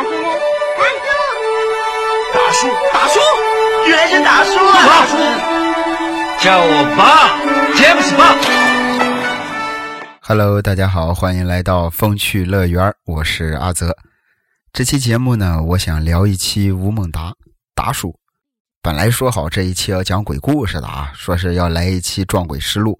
大仙人，大叔，大叔，原来是大叔啊！大叔，叫我爸，詹姆斯爸。Hello，大家好，欢迎来到风趣乐园，我是阿泽。这期节目呢，我想聊一期吴孟达达叔。本来说好这一期要讲鬼故事的啊，说是要来一期撞鬼实录，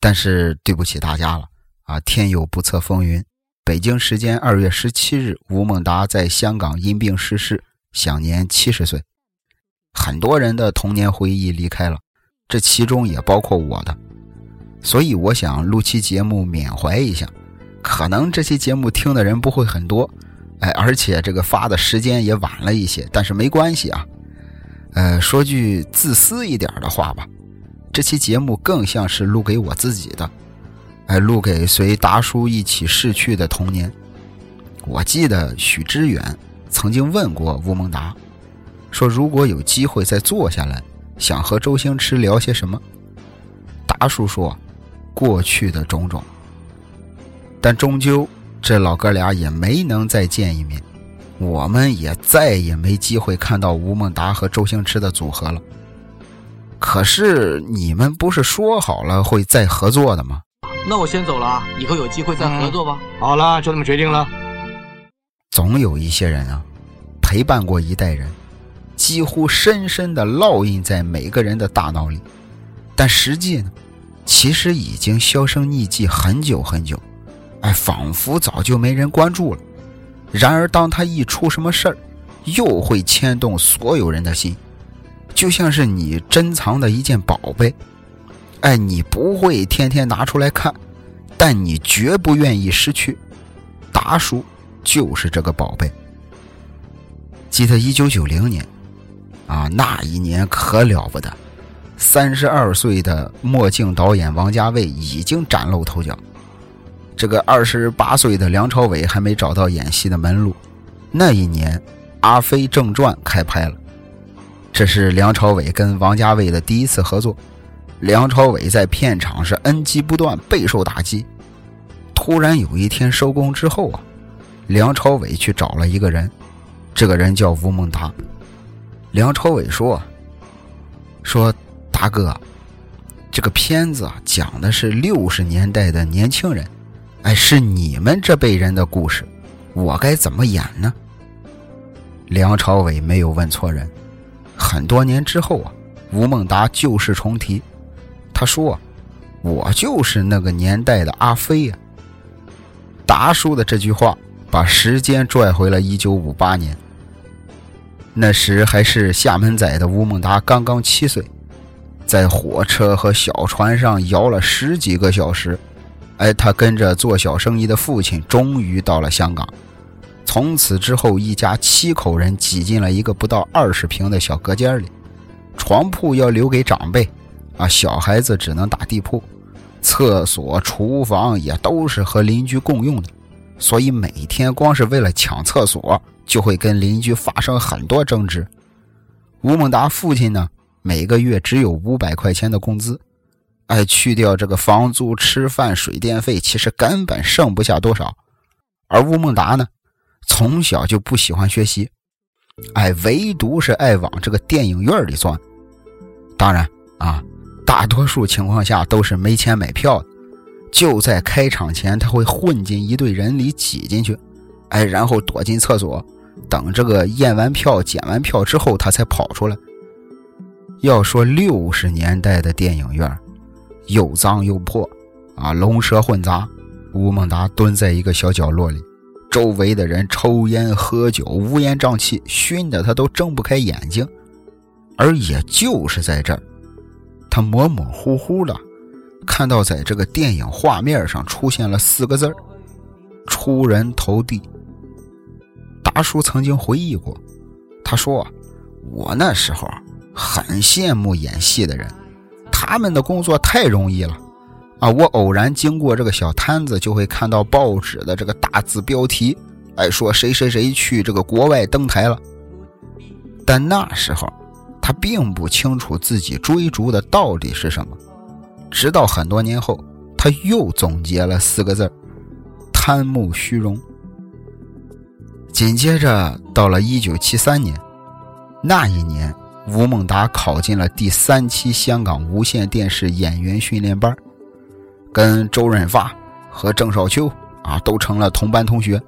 但是对不起大家了啊！天有不测风云，北京时间二月十七日，吴孟达在香港因病逝世，享年七十岁。很多人的童年回忆离开了，这其中也包括我的，所以我想录期节目缅怀一下。可能这期节目听的人不会很多，哎，而且这个发的时间也晚了一些，但是没关系啊。呃，说句自私一点的话吧，这期节目更像是录给我自己的，哎，录给随达叔一起逝去的童年。我记得许知远曾经问过吴孟达，说如果有机会再坐下来，想和周星驰聊些什么？达叔说，过去的种种。但终究，这老哥俩也没能再见一面。我们也再也没机会看到吴孟达和周星驰的组合了。可是你们不是说好了会再合作的吗？那我先走了啊，以后有机会再合作吧。好了，就这么决定了。总有一些人啊，陪伴过一代人，几乎深深的烙印在每个人的大脑里，但实际呢，其实已经销声匿迹很久很久，哎，仿佛早就没人关注了。然而，当他一出什么事儿，又会牵动所有人的心，就像是你珍藏的一件宝贝。哎，你不会天天拿出来看，但你绝不愿意失去。达叔就是这个宝贝。记得一九九零年，啊，那一年可了不得，三十二岁的墨镜导演王家卫已经崭露头角。这个二十八岁的梁朝伟还没找到演戏的门路。那一年，《阿飞正传》开拍了，这是梁朝伟跟王家卫的第一次合作。梁朝伟在片场是恩击不断，备受打击。突然有一天收工之后啊，梁朝伟去找了一个人，这个人叫吴孟达。梁朝伟说：“说达哥，这个片子讲的是六十年代的年轻人。”哎，是你们这辈人的故事，我该怎么演呢？梁朝伟没有问错人。很多年之后啊，吴孟达旧事重提，说：“我就是那个年代的阿飞呀。”达叔的这句话把时间拽回了一九五八年。那时还是厦门仔的吴孟达刚刚七岁，在火车和小船上摇了十几个小时。哎，他跟着做小生意的父亲终于到了香港。从此之后，一家七口人挤进了一个不到二十平的小隔间里，床铺要留给长辈，啊，小孩子只能打地铺，厕所、厨房也都是和邻居共用的，所以每天光是为了抢厕所，就会跟邻居发生很多争执。吴孟达父亲呢，每个月只有五百块钱的工资。哎，去掉这个房租、吃饭、水电费，其实根本剩不下多少。而吴孟达呢，从小就不喜欢学习，哎，唯独是爱往这个电影院里钻。当然啊，大多数情况下都是没钱买票的。就在开场前，他会混进一队人里挤进去，哎，然后躲进厕所，等这个验完票、检完票之后，他才跑出来。要说六十年代的电影院。又脏又破，啊，龙蛇混杂。吴孟达蹲在一个小角落里，周围的人抽烟喝酒，乌烟瘴气，熏得他都睁不开眼睛。而也就是在这儿，他模模糊糊的看到，在这个电影画面上出现了四个字儿：“出人头地。”达叔曾经回忆过，他说：“我那时候很羡慕演戏的人。”他们的工作太容易了，啊！我偶然经过这个小摊子，就会看到报纸的这个大字标题，哎，说谁谁谁去这个国外登台了。但那时候，他并不清楚自己追逐的到底是什么。直到很多年后，他又总结了四个字贪慕虚荣。紧接着到了一九七三年，那一年，吴孟达考进了第三期香港无线电视演员训练班，跟周润发和郑少秋啊都成了同班同学。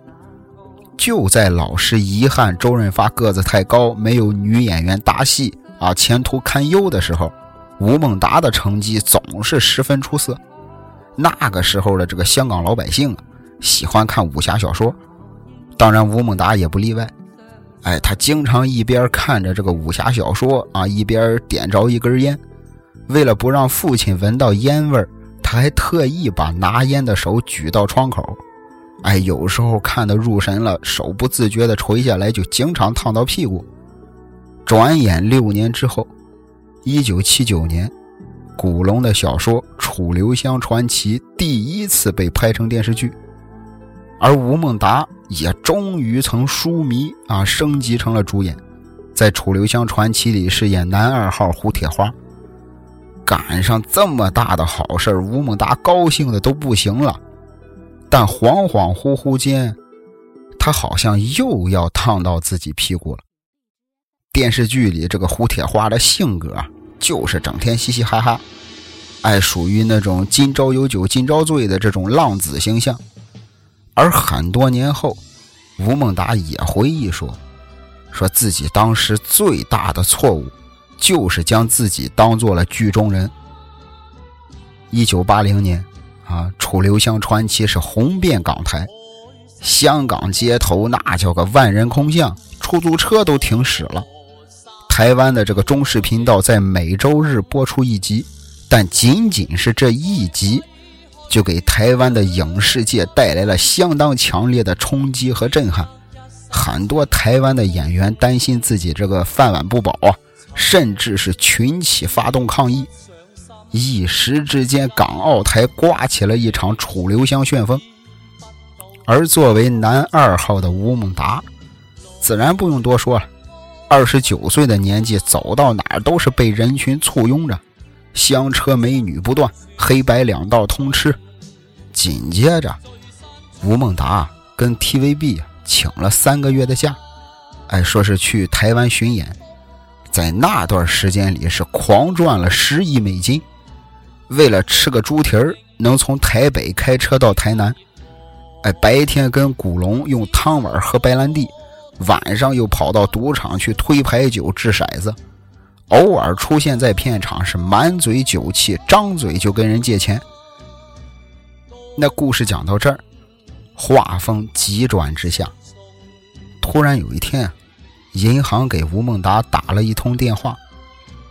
就在老师遗憾周润发个子太高，没有女演员搭戏啊，前途堪忧的时候，吴孟达的成绩总是十分出色。那个时候的这个香港老百姓啊，喜欢看武侠小说。当然，吴孟达也不例外。哎，他经常一边看着这个武侠小说啊，一边点着一根烟。为了不让父亲闻到烟味他还特意把拿烟的手举到窗口。哎，有时候看得入神了，手不自觉地垂下来，就经常烫到屁股。转眼六年之后，一九七九年，古龙的小说《楚留香传奇》第一次被拍成电视剧。而吴孟达也终于从书迷啊升级成了主演，在《楚留香传奇》里饰演男二号胡铁花。赶上这么大的好事吴孟达高兴的都不行了。但恍恍惚惚间，他好像又要烫到自己屁股了。电视剧里这个胡铁花的性格就是整天嘻嘻哈哈，哎，属于那种今朝有酒今朝醉的这种浪子形象。而很多年后，吴孟达也回忆说，说自己当时最大的错误，就是将自己当做了剧中人。一九八零年，啊，《楚留香传奇》是红遍港台，香港街头那叫个万人空巷，出租车都停驶了。台湾的这个中视频道在每周日播出一集，但仅仅是这一集。就给台湾的影视界带来了相当强烈的冲击和震撼，很多台湾的演员担心自己这个饭碗不保啊，甚至是群起发动抗议，一时之间港澳台刮起了一场楚留香旋风。而作为男二号的吴孟达，自然不用多说了，二十九岁的年纪走到哪儿都是被人群簇拥着。香车美女不断，黑白两道通吃。紧接着，吴孟达跟 TVB 请了三个月的假，哎，说是去台湾巡演。在那段时间里，是狂赚了十亿美金。为了吃个猪蹄儿，能从台北开车到台南。哎，白天跟古龙用汤碗喝白兰地，晚上又跑到赌场去推牌九、掷骰子。偶尔出现在片场，是满嘴酒气，张嘴就跟人借钱。那故事讲到这儿，画风急转直下。突然有一天，银行给吴孟达打了一通电话，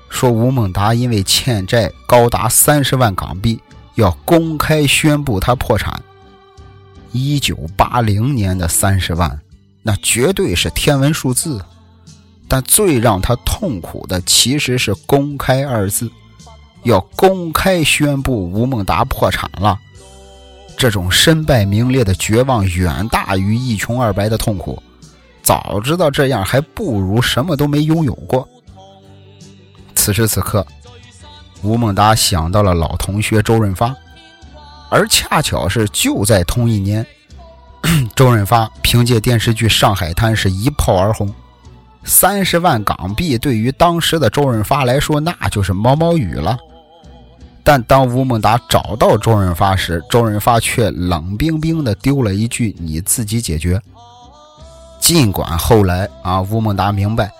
说吴孟达因为欠债高达三十万港币，要公开宣布他破产。一九八零年的三十万，那绝对是天文数字。但最让他痛苦的其实是“公开”二字，要公开宣布吴孟达破产了。这种身败名裂的绝望远大于一穷二白的痛苦。早知道这样，还不如什么都没拥有过。此时此刻，吴孟达想到了老同学周润发，而恰巧是就在同一年，周润发凭借电视剧《上海滩》是一炮而红。三十万港币对于当时的周润发来说，那就是毛毛雨了。但当吴孟达找到周润发时，周润发却冷冰冰的丢了一句：“你自己解决。”尽管后来啊，吴孟达明白，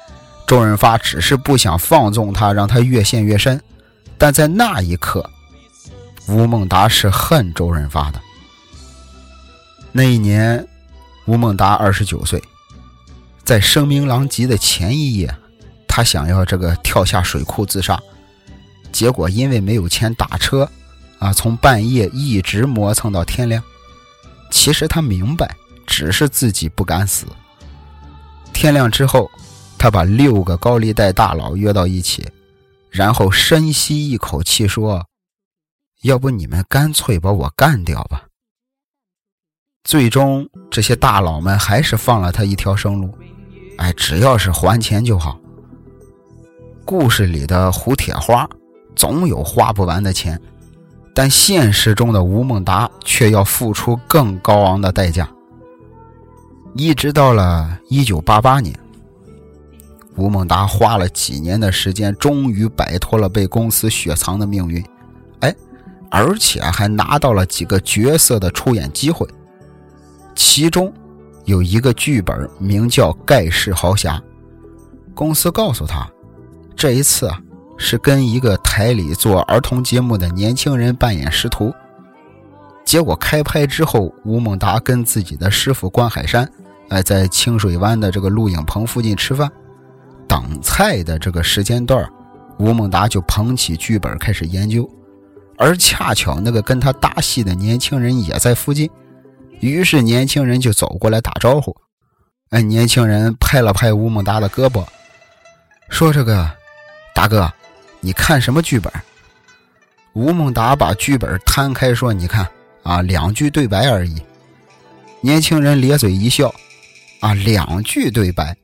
周润发只是不想放纵他，让他越陷越深。但在那一刻，吴孟达是恨周润发的。那一年，吴孟达二十九岁。在声名狼藉的前一夜，他想要这个跳下水库自杀，结果因为没有钱打车，啊，从半夜一直磨蹭到天亮。其实他明白，只是自己不敢死。天亮之后，他把六个高利贷大佬约到一起，然后深吸一口气说：“要不你们干脆把我干掉吧。”最终，这些大佬们还是放了他一条生路。哎，只要是还钱就好。故事里的胡铁花总有花不完的钱，但现实中的吴孟达却要付出更高昂的代价。一直到了一九八八年，吴孟达花了几年的时间，终于摆脱了被公司雪藏的命运。哎，而且还拿到了几个角色的出演机会，其中有一个剧本名叫《盖世豪侠》，公司告诉他，这一次啊是跟一个台里做儿童节目的年轻人扮演师徒。结果开拍之后，吴孟达跟自己的师傅关海山，哎，在清水湾的这个录影棚附近吃饭，等菜的这个时间段，吴孟达就捧起剧本开始研究。而恰巧那个跟他搭戏的年轻人也在附近，于是年轻人就走过来打招呼。哎，年轻人拍了拍吴孟达的胳膊，说：“这个大哥，你看什么剧本？”吴孟达把剧本摊开说：“你看。”啊，两句对白而已。年轻人咧嘴一笑，啊，两句对白。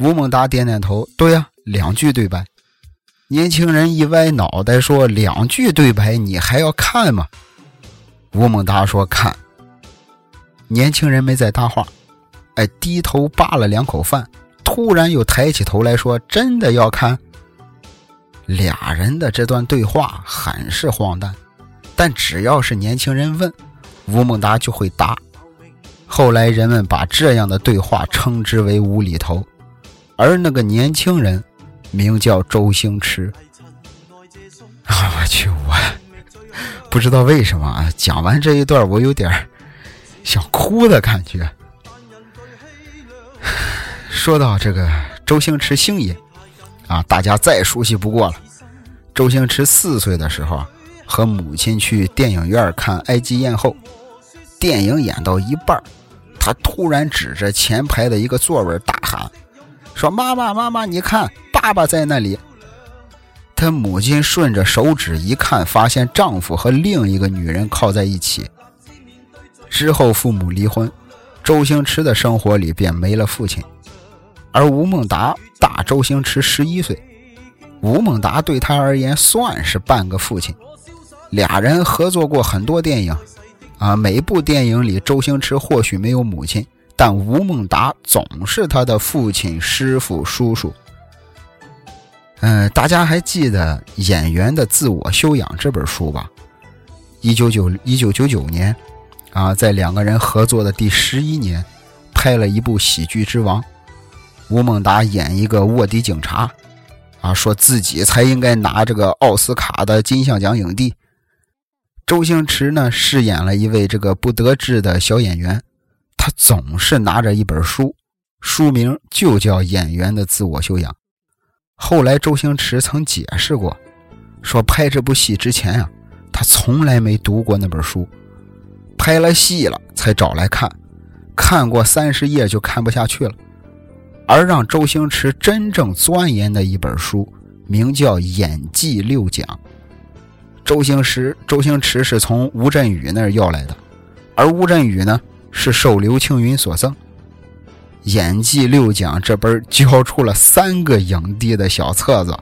吴孟达点点头，对呀，两句对白。年轻人一歪脑袋说：“两句对白，你还要看吗？”吴孟达说：“看。”年轻人没再搭话，哎，低头扒了两口饭，突然又抬起头来说：“真的要看？”俩人的这段对话很是荒诞。但只要是年轻人问，吴孟达就会答。后来人们把这样的对话称之为无厘头，而那个年轻人名叫周星驰。啊，我去，我不知道为什么啊！讲完这一段，我有点想哭的感觉。说到这个周星驰星爷，啊，大家再熟悉不过了。周星驰四岁的时候。和母亲去电影院看《埃及艳后》，电影演到一半，他突然指着前排的一个座位大喊：“说妈妈，妈妈，你看，爸爸在那里。”他母亲顺着手指一看，发现丈夫和另一个女人靠在一起。之后父母离婚，周星驰的生活里便没了父亲，而吴孟达大周星驰十一岁，吴孟达对他而言算是半个父亲。俩人合作过很多电影，啊，每部电影里周星驰或许没有母亲，但吴孟达总是他的父亲、师傅、叔叔。嗯，大家还记得《演员的自我修养》这本书吧？一九九一九九九年，啊，在两个人合作的第十一年，拍了一部喜剧之王。吴孟达演一个卧底警察，啊，说自己才应该拿这个奥斯卡的金像奖影帝。周星驰呢，饰演了一位这个不得志的小演员，他总是拿着一本书，书名就叫《演员的自我修养》。后来周星驰曾解释过，说拍这部戏之前啊，他从来没读过那本书，拍了戏了才找来看，看过三十页就看不下去了。而让周星驰真正钻研的一本书，名叫《演技六讲》。周星驰，周星驰是从吴镇宇那儿要来的，而吴镇宇呢是受刘青云所赠。演技六讲这本交出了三个影帝的小册子，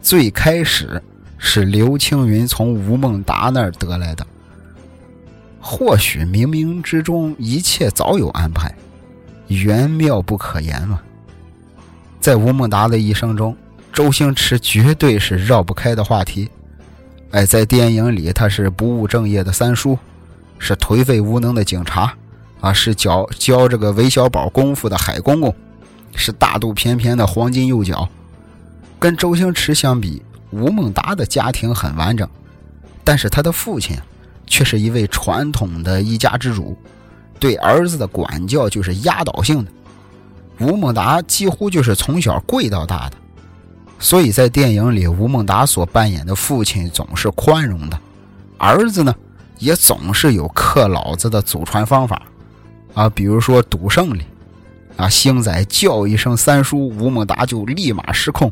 最开始是刘青云从吴孟达那儿得来的。或许冥冥之中一切早有安排，缘妙不可言嘛。在吴孟达的一生中，周星驰绝对是绕不开的话题。哎，在电影里，他是不务正业的三叔，是颓废无能的警察，啊，是教教这个韦小宝功夫的海公公，是大肚翩翩的黄金右脚。跟周星驰相比，吴孟达的家庭很完整，但是他的父亲却是一位传统的一家之主，对儿子的管教就是压倒性的。吴孟达几乎就是从小跪到大的。所以在电影里，吴孟达所扮演的父亲总是宽容的，儿子呢也总是有克老子的祖传方法，啊，比如说赌圣里，啊，星仔叫一声三叔，吴孟达就立马失控，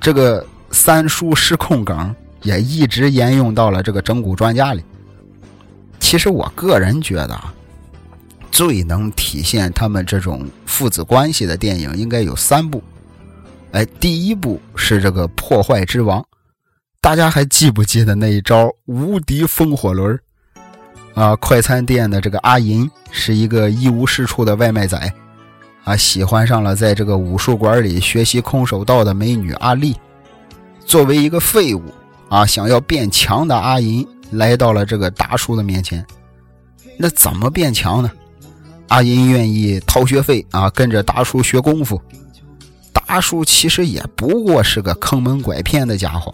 这个三叔失控梗也一直沿用到了这个整蛊专家里。其实我个人觉得啊，最能体现他们这种父子关系的电影应该有三部。哎，第一部是这个破坏之王，大家还记不记得那一招无敌风火轮？啊，快餐店的这个阿银是一个一无是处的外卖仔，啊，喜欢上了在这个武术馆里学习空手道的美女阿丽。作为一个废物，啊，想要变强的阿银来到了这个达叔的面前。那怎么变强呢？阿银愿意掏学费啊，跟着达叔学功夫。达叔其实也不过是个坑蒙拐骗的家伙。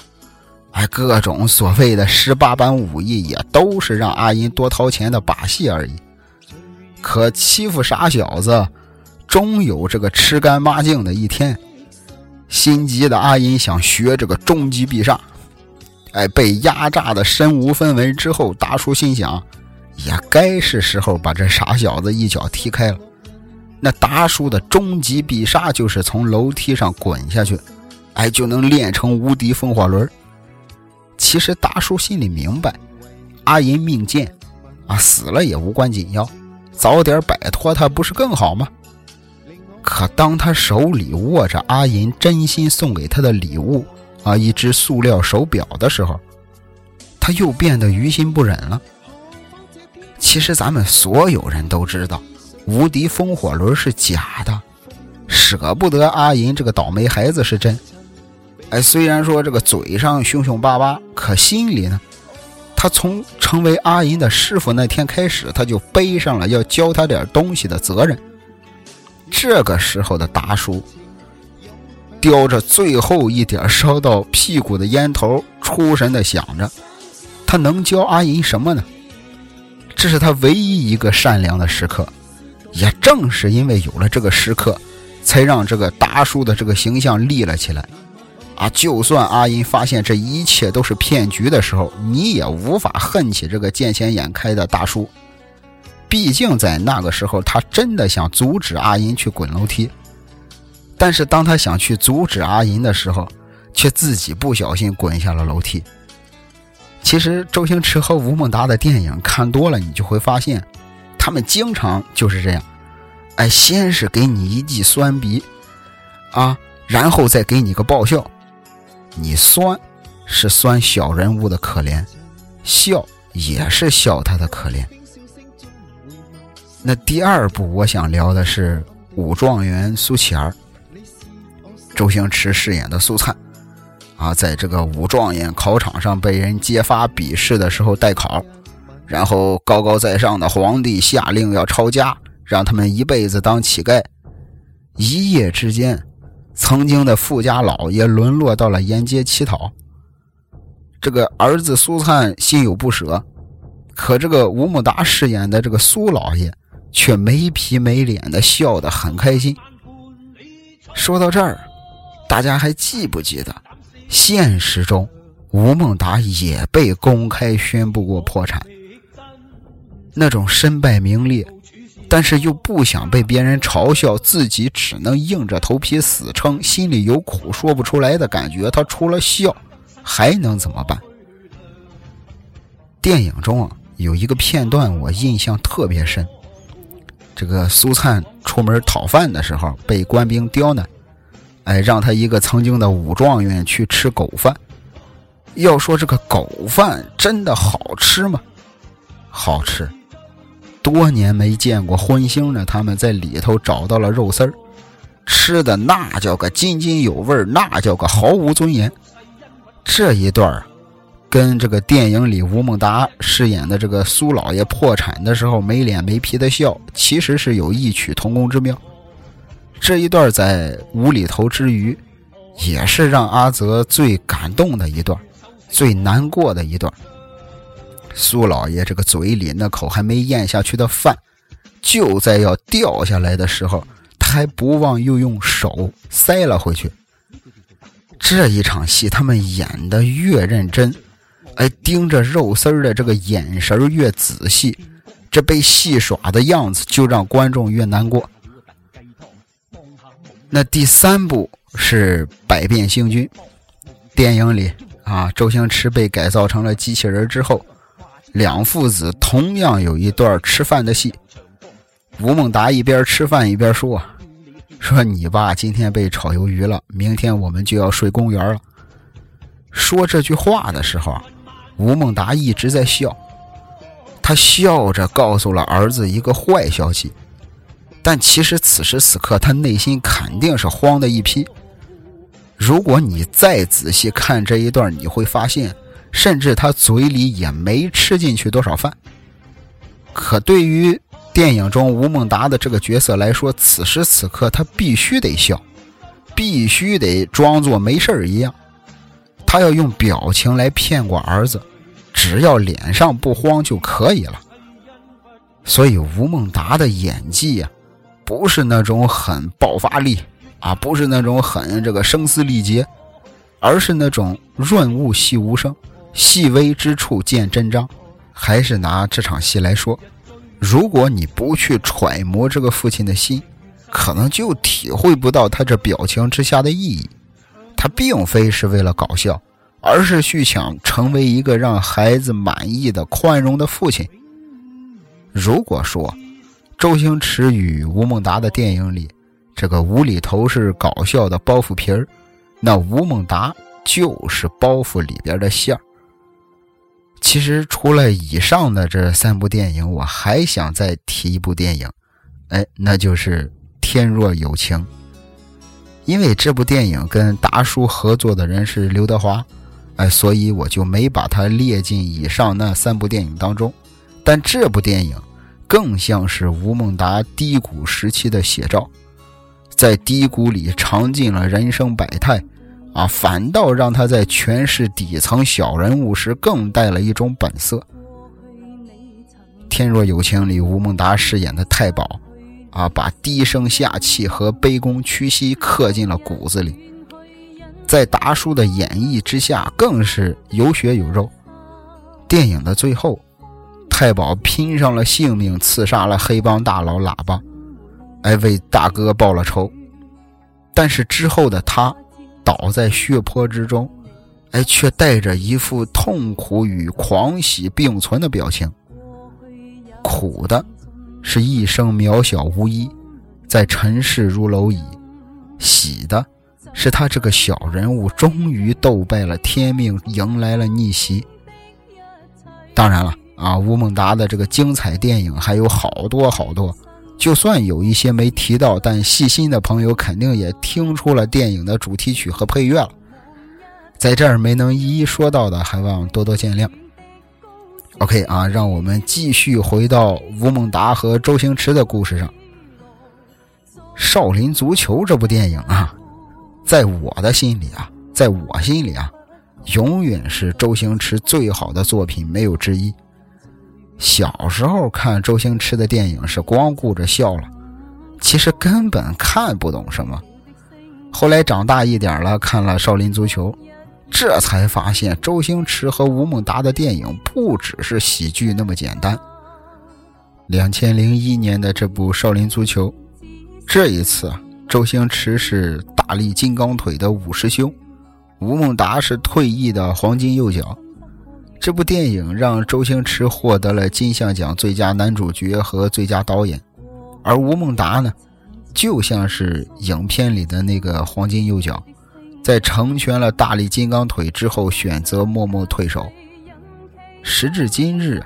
哎，各种所谓的十八般武艺，也都是让阿银多掏钱的把戏而已。可欺负傻小子，终有这个吃干抹净的一天。心急的阿银想学这个终极必杀，哎，被压榨的身无分文之后，达叔心想，也该是时候把这傻小子一脚踢开了。那达叔的终极必杀就是从楼梯上滚下去，哎，就能练成无敌风火轮。其实达叔心里明白，阿银命贱，啊，死了也无关紧要，早点摆脱他不是更好吗？可当他手里握着阿银真心送给他的礼物，啊，一只塑料手表的时候，他又变得于心不忍了。其实咱们所有人都知道，无敌风火轮是假的，舍不得阿银这个倒霉孩子是真。哎，虽然说这个嘴上凶凶巴巴，可心里呢，他从成为阿银的师傅那天开始，他就背上了要教他点东西的责任。这个时候的达叔，叼着最后一点烧到屁股的烟头，出神的想着，他能教阿银什么呢？这是他唯一一个善良的时刻。也正是因为有了这个时刻，才让这个达叔的这个形象立了起来。啊，就算阿银发现这一切都是骗局的时候，你也无法恨起这个见钱眼开的大叔。毕竟在那个时候，他真的想阻止阿银去滚楼梯。但是当他想去阻止阿银的时候，却自己不小心滚下了楼梯。其实周星驰和吴孟达的电影看多了，你就会发现，他们经常就是这样。哎，先是给你一记酸鼻，啊，然后再给你个爆笑。你酸，是酸小人物的可怜；笑也是笑他的可怜。那第二部我想聊的是武状元苏乞儿，周星驰饰演的苏灿，啊，在这个武状元考场上被人揭发笔试的时候代考，然后高高在上的皇帝下令要抄家，让他们一辈子当乞丐，一夜之间。曾经的富家老爷沦落到了沿街乞讨，这个儿子苏灿心有不舍，可这个吴孟达饰演的这个苏老爷却没皮没脸的笑得很开心。说到这儿，大家还记不记得，现实中吴孟达也被公开宣布过破产，那种身败名裂。但是又不想被别人嘲笑，自己只能硬着头皮死撑，心里有苦说不出来的感觉。他除了笑，还能怎么办？电影中啊，有一个片段我印象特别深。这个苏灿出门讨饭的时候被官兵刁难，哎，让他一个曾经的武状元去吃狗饭。要说这个狗饭真的好吃吗？好吃。多年没见过荤腥的他们在里头找到了肉丝儿，吃的那叫个津津有味那叫个毫无尊严。这一段跟这个电影里吴孟达饰演的这个苏老爷破产的时候没脸没皮的笑，其实是有异曲同工之妙。这一段在无厘头之余，也是让阿泽最感动的一段，最难过的一段。苏老爷这个嘴里那口还没咽下去的饭，就在要掉下来的时候，他还不忘又用手塞了回去。这一场戏，他们演的越认真，哎，盯着肉丝儿的这个眼神越仔细，这被戏耍的样子就让观众越难过。那第三部是《百变星君》，电影里啊，周星驰被改造成了机器人之后。两父子同样有一段吃饭的戏，吴孟达一边吃饭一边说：“说你爸今天被炒鱿鱼了，明天我们就要睡公园了。”说这句话的时候，吴孟达一直在笑。他笑着告诉了儿子一个坏消息，但其实此时此刻他内心肯定是慌的一批。如果你再仔细看这一段，你会发现，甚至他嘴里也没吃进去多少饭。可对于电影中吴孟达的这个角色来说，此时此刻他必须得笑，必须得装作没事儿一样，他要用表情来骗过儿子，只要脸上不慌就可以了。所以吴孟达的演技呀，不是那种很爆发力。啊，不是那种很这个声嘶力竭，而是那种润物细无声，细微之处见真章。还是拿这场戏来说，如果你不去揣摩这个父亲的心，可能就体会不到他这表情之下的意义。他并非是为了搞笑，而是去想成为一个让孩子满意的宽容的父亲。如果说周星驰与吴孟达的电影里，这个无厘头是搞笑的包袱皮儿，那吴孟达就是包袱里边的馅儿。其实除了以上的这三部电影，我还想再提一部电影，哎，那就是《天若有情》。因为这部电影跟达叔合作的人是刘德华，哎，所以我就没把它列进以上那三部电影当中。但这部电影更像是吴孟达低谷时期的写照。在低谷里尝尽了人生百态，啊，反倒让他在诠释底层小人物时更带了一种本色。《天若有情》里，吴孟达饰演的太保，啊，把低声下气和卑躬屈膝刻进了骨子里，在达叔的演绎之下，更是有血有肉。电影的最后，太保拼上了性命，刺杀了黑帮大佬喇叭。哎，为大哥报了仇，但是之后的他倒在血泊之中，哎，却带着一副痛苦与狂喜并存的表情。苦的是一生渺小无依，在尘世如蝼蚁；喜的是他这个小人物终于斗败了天命，迎来了逆袭。当然了啊，吴孟达的这个精彩电影还有好多好多。就算有一些没提到，但细心的朋友肯定也听出了电影的主题曲和配乐了。在这儿没能一一说到的，还望多多见谅。OK 啊，让我们继续回到吴孟达和周星驰的故事上。《少林足球》这部电影啊，在我的心里啊，在我心里啊，永远是周星驰最好的作品，没有之一。小时候看周星驰的电影是光顾着笑了，其实根本看不懂什么。后来长大一点了，看了《少林足球》，这才发现周星驰和吴孟达的电影不只是喜剧那么简单。两千零一年的这部《少林足球》，这一次周星驰是大力金刚腿的五师兄，吴孟达是退役的黄金右脚。这部电影让周星驰获得了金像奖最佳男主角和最佳导演，而吴孟达呢，就像是影片里的那个黄金右脚，在成全了大力金刚腿之后，选择默默退守。时至今日，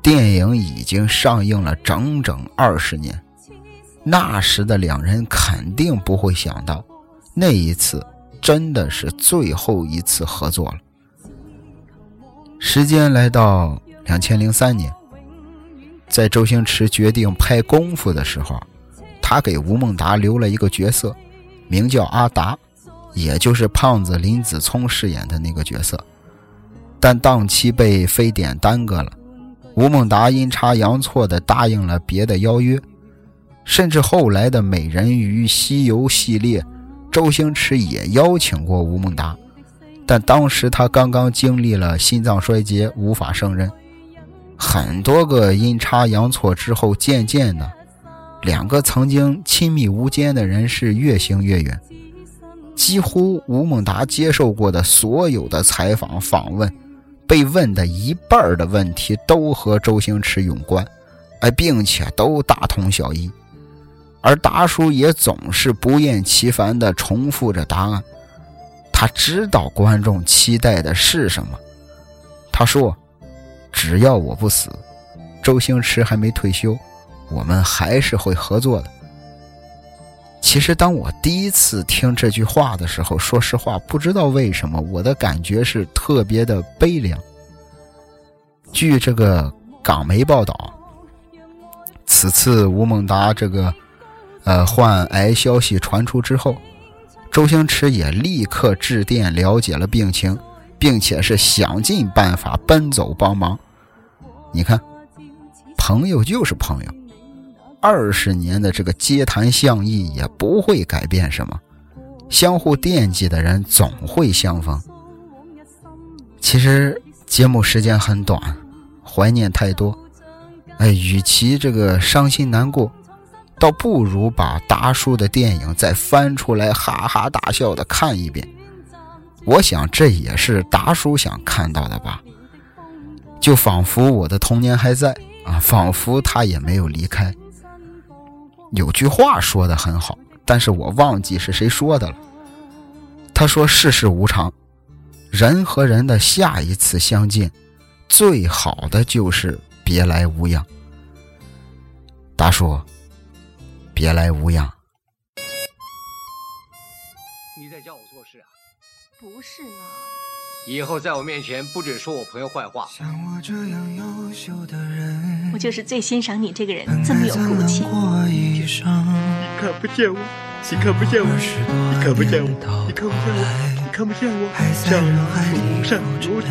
电影已经上映了整整二十年，那时的两人肯定不会想到，那一次真的是最后一次合作了。时间来到两千零三年，在周星驰决定拍《功夫》的时候，他给吴孟达留了一个角色，名叫阿达，也就是胖子林子聪饰演的那个角色。但档期被非典耽搁了，吴孟达阴差阳错地答应了别的邀约，甚至后来的《美人鱼》《西游》系列，周星驰也邀请过吴孟达。但当时他刚刚经历了心脏衰竭，无法胜任。很多个阴差阳错之后，渐渐的，两个曾经亲密无间的人是越行越远。几乎吴孟达接受过的所有的采访访问，被问的一半的问题都和周星驰有关，哎，并且都大同小异。而达叔也总是不厌其烦地重复着答案。他知道观众期待的是什么。他说：“只要我不死，周星驰还没退休，我们还是会合作的。其实，当我第一次听这句话的时候，说实话，不知道为什么，我的感觉是特别的悲凉。据这个港媒报道，此次吴孟达这个呃患癌消息传出之后，周星驰也立刻致电了解了病情，并且是想尽办法奔走帮忙。你看，朋友就是朋友。二十年的这个街谈巷议也不会改变什么，相互惦记的人总会相逢。其实节目时间很短，怀念太多，哎，与其这个伤心难过，倒不如把达叔的电影再翻出来哈哈大笑的看一遍。我想这也是达叔想看到的吧，就仿佛我的童年还在啊，仿佛他也没有离开。有句话说的很好，但是我忘记是谁说的了。他说：“世事无常，人和人的下一次相见，最好的就是别来无恙。”达叔，别来无恙。你在教我做事啊？不是呢。以后在我面前不准说我朋友坏话。像我这样优秀的人，我就是最欣赏你这个人，这么有骨气。你看不见我，你看不见我，你看不见我，你看不见我，你看不见我。上路上路来，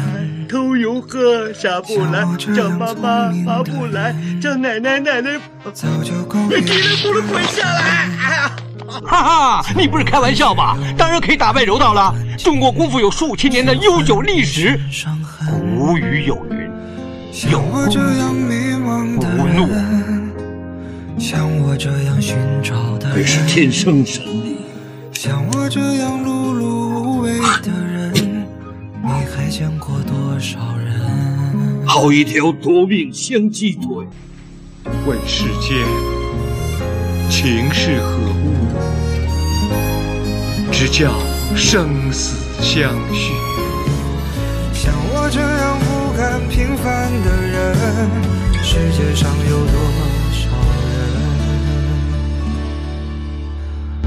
偷油喝下不来，叫妈妈妈不来，叫奶奶奶奶。你给了不能滚下来！哎呀！哈哈，你不是开玩笑吧？当然可以打败柔道了。中国功夫有数千年的悠久历史，古语有云：“有功不怒。”像我这样寻找的人，是天生神力。像我这样好一条夺命香鸡腿，问世间情是何物，直叫生死相许。像我这样不甘平凡的人，世界上有多少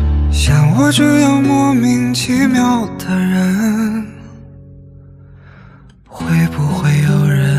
人？像我这样莫名其妙的人，会不会有人？